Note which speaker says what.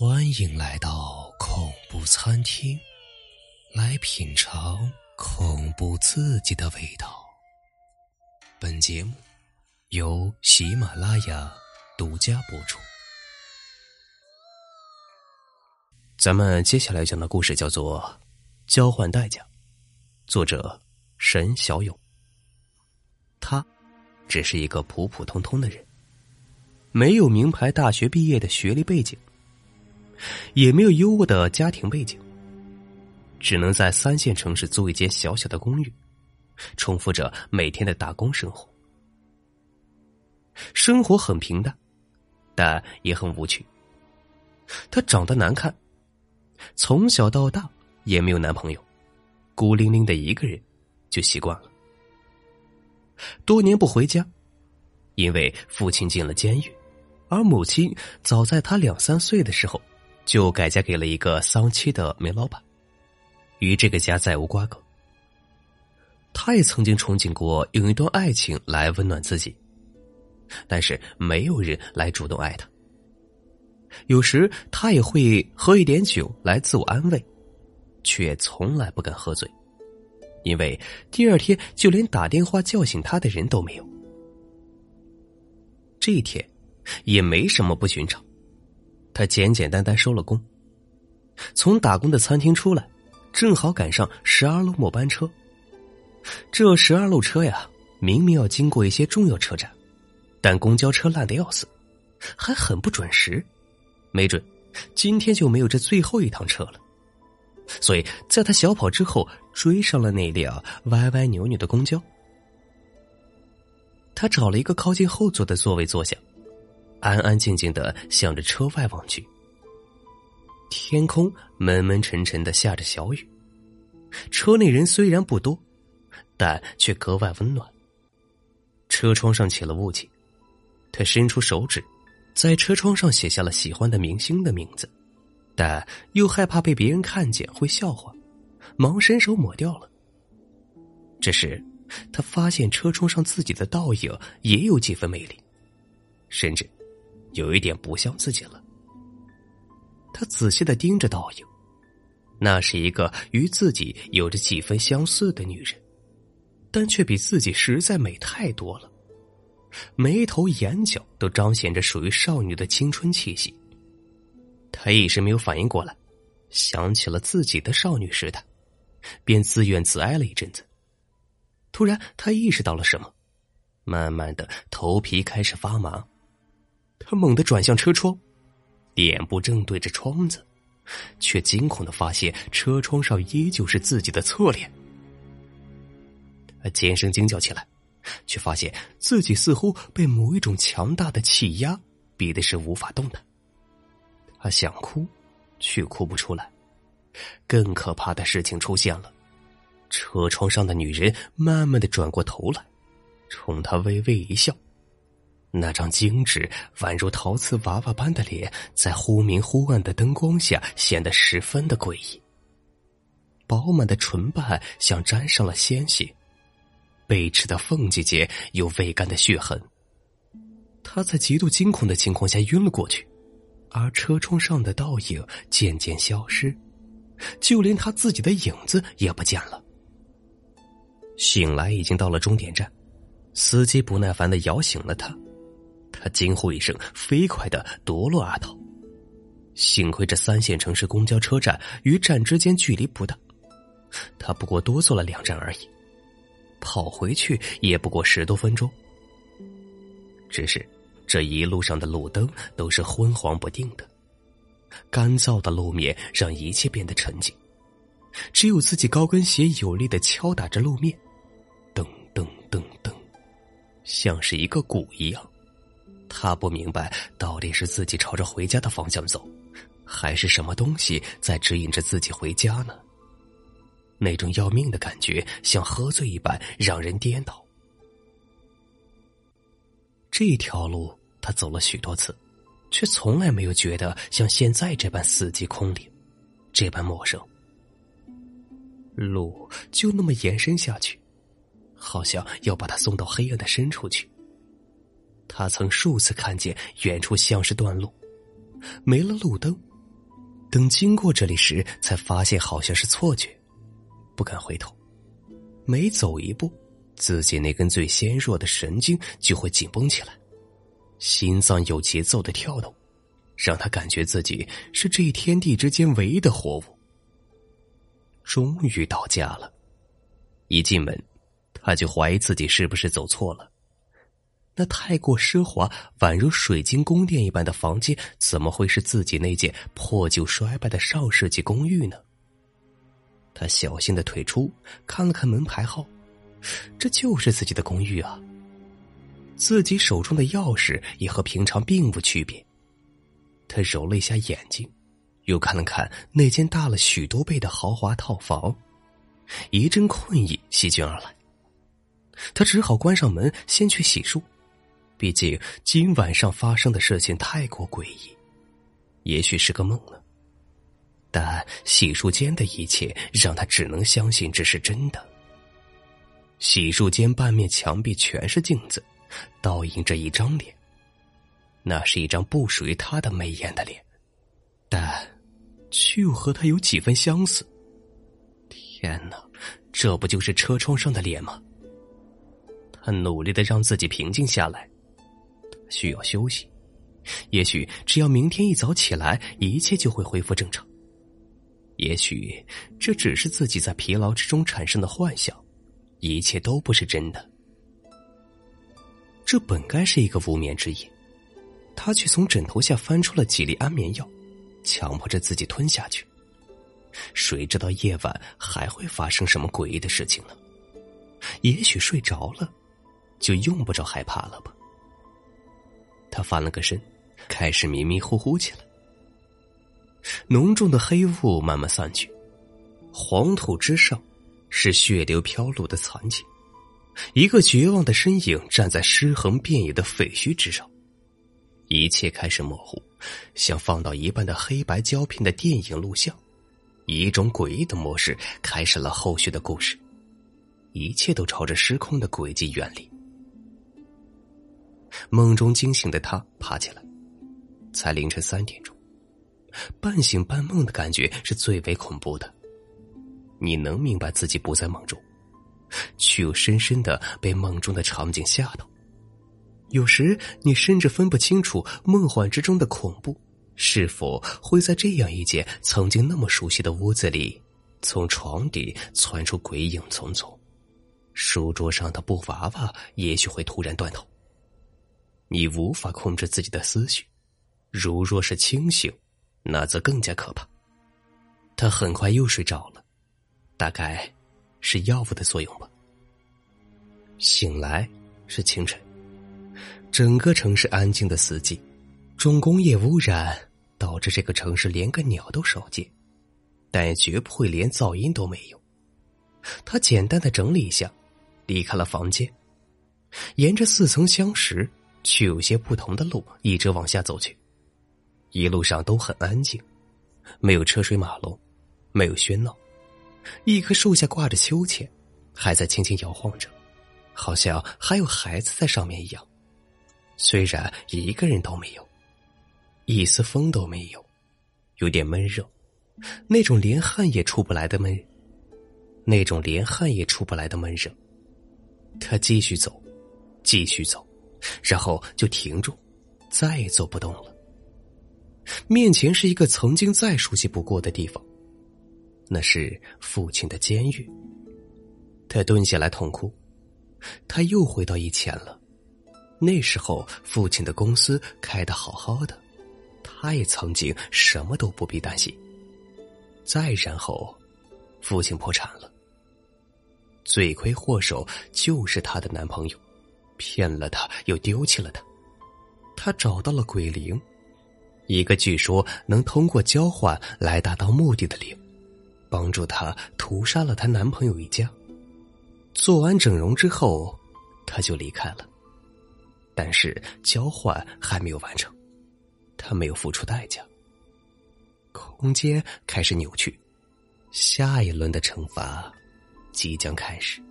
Speaker 1: 欢迎来到恐怖餐厅，来品尝恐怖刺激的味道。本节目由喜马拉雅独家播出。咱们接下来讲的故事叫做《交换代价》，作者沈小勇。他只是一个普普通通的人，没有名牌大学毕业的学历背景。也没有优渥的家庭背景，只能在三线城市租一间小小的公寓，重复着每天的打工生活。生活很平淡，但也很无趣。她长得难看，从小到大也没有男朋友，孤零零的一个人就习惯了。多年不回家，因为父亲进了监狱，而母亲早在他两三岁的时候。就改嫁给了一个丧妻的煤老板，与这个家再无瓜葛。他也曾经憧憬过用一段爱情来温暖自己，但是没有人来主动爱他。有时他也会喝一点酒来自我安慰，却从来不敢喝醉，因为第二天就连打电话叫醒他的人都没有。这一天也没什么不寻常。他简简单单收了工，从打工的餐厅出来，正好赶上十二路末班车。这十二路车呀，明明要经过一些重要车站，但公交车烂的要死，还很不准时，没准今天就没有这最后一趟车了。所以，在他小跑之后，追上了那辆歪歪扭扭的公交。他找了一个靠近后座的座位坐下。安安静静的向着车外望去，天空闷闷沉沉的下着小雨，车内人虽然不多，但却格外温暖。车窗上起了雾气，他伸出手指，在车窗上写下了喜欢的明星的名字，但又害怕被别人看见会笑话，忙伸手抹掉了。这时，他发现车窗上自己的倒影也有几分美丽，甚至。有一点不像自己了。他仔细的盯着倒影，那是一个与自己有着几分相似的女人，但却比自己实在美太多了。眉头眼角都彰显着属于少女的青春气息。他一时没有反应过来，想起了自己的少女时代，便自怨自哀了一阵子。突然，他意识到了什么，慢慢的头皮开始发麻。他猛地转向车窗，脸部正对着窗子，却惊恐的发现车窗上依旧是自己的侧脸。他尖声惊叫起来，却发现自己似乎被某一种强大的气压逼的是无法动弹。他想哭，却哭不出来。更可怕的事情出现了，车窗上的女人慢慢的转过头来，冲他微微一笑。那张精致宛如陶瓷娃娃般的脸，在忽明忽暗的灯光下显得十分的诡异。饱满的唇瓣像沾上了鲜血，背齿的缝隙间有未干的血痕。他在极度惊恐的情况下晕了过去，而车窗上的倒影渐渐消失，就连他自己的影子也不见了。醒来已经到了终点站，司机不耐烦的摇醒了他。他惊呼一声，飞快的夺路而逃。幸亏这三线城市公交车站与站之间距离不大，他不过多坐了两站而已，跑回去也不过十多分钟。只是这一路上的路灯都是昏黄不定的，干燥的路面让一切变得沉静，只有自己高跟鞋有力的敲打着路面，噔噔噔噔，像是一个鼓一样。他不明白到底是自己朝着回家的方向走，还是什么东西在指引着自己回家呢？那种要命的感觉像喝醉一般让人颠倒。这条路他走了许多次，却从来没有觉得像现在这般四季空灵，这般陌生。路就那么延伸下去，好像要把他送到黑暗的深处去。他曾数次看见远处像是断路，没了路灯，等经过这里时，才发现好像是错觉，不敢回头。每走一步，自己那根最纤弱的神经就会紧绷起来，心脏有节奏的跳动，让他感觉自己是这一天地之间唯一的活物。终于到家了，一进门，他就怀疑自己是不是走错了。那太过奢华、宛如水晶宫殿一般的房间，怎么会是自己那间破旧衰败的上世纪公寓呢？他小心的退出，看了看门牌号，这就是自己的公寓啊。自己手中的钥匙也和平常并无区别。他揉了一下眼睛，又看了看那间大了许多倍的豪华套房，一阵困意席卷而来。他只好关上门，先去洗漱。毕竟今晚上发生的事情太过诡异，也许是个梦呢。但洗漱间的一切让他只能相信这是真的。洗漱间半面墙壁全是镜子，倒映着一张脸，那是一张不属于他的美艳的脸，但却又和他有几分相似。天哪，这不就是车窗上的脸吗？他努力的让自己平静下来。需要休息，也许只要明天一早起来，一切就会恢复正常。也许这只是自己在疲劳之中产生的幻想，一切都不是真的。这本该是一个无眠之夜，他却从枕头下翻出了几粒安眠药，强迫着自己吞下去。谁知道夜晚还会发生什么诡异的事情呢？也许睡着了，就用不着害怕了吧。他翻了个身，开始迷迷糊糊起来。浓重的黑雾慢慢散去，黄土之上是血流飘落的残景，一个绝望的身影站在尸横遍野的废墟之上。一切开始模糊，像放到一半的黑白胶片的电影录像。以一种诡异的模式开始了后续的故事，一切都朝着失控的轨迹远离。梦中惊醒的他爬起来，才凌晨三点钟，半醒半梦的感觉是最为恐怖的。你能明白自己不在梦中，却又深深的被梦中的场景吓到。有时你甚至分不清楚梦幻之中的恐怖，是否会在这样一间曾经那么熟悉的屋子里，从床底窜出鬼影丛丛，书桌上的布娃娃也许会突然断头。你无法控制自己的思绪，如若是清醒，那则更加可怕。他很快又睡着了，大概是药物的作用吧。醒来是清晨，整个城市安静的死寂，重工业污染导致这个城市连个鸟都少见，但也绝不会连噪音都没有。他简单的整理一下，离开了房间，沿着似曾相识。却有些不同的路，一直往下走去。一路上都很安静，没有车水马龙，没有喧闹。一棵树下挂着秋千，还在轻轻摇晃着，好像还有孩子在上面一样。虽然一个人都没有，一丝风都没有，有点闷热，那种连汗也出不来的闷，那种连汗也出不来的闷热。他继续走，继续走。然后就停住，再也走不动了。面前是一个曾经再熟悉不过的地方，那是父亲的监狱。他蹲下来痛哭，他又回到以前了。那时候父亲的公司开得好好的，他也曾经什么都不必担心。再然后，父亲破产了，罪魁祸首就是他的男朋友。骗了他，又丢弃了他。他找到了鬼灵，一个据说能通过交换来达到目的的灵，帮助他屠杀了她男朋友一家。做完整容之后，他就离开了。但是交换还没有完成，他没有付出代价。空间开始扭曲，下一轮的惩罚即将开始。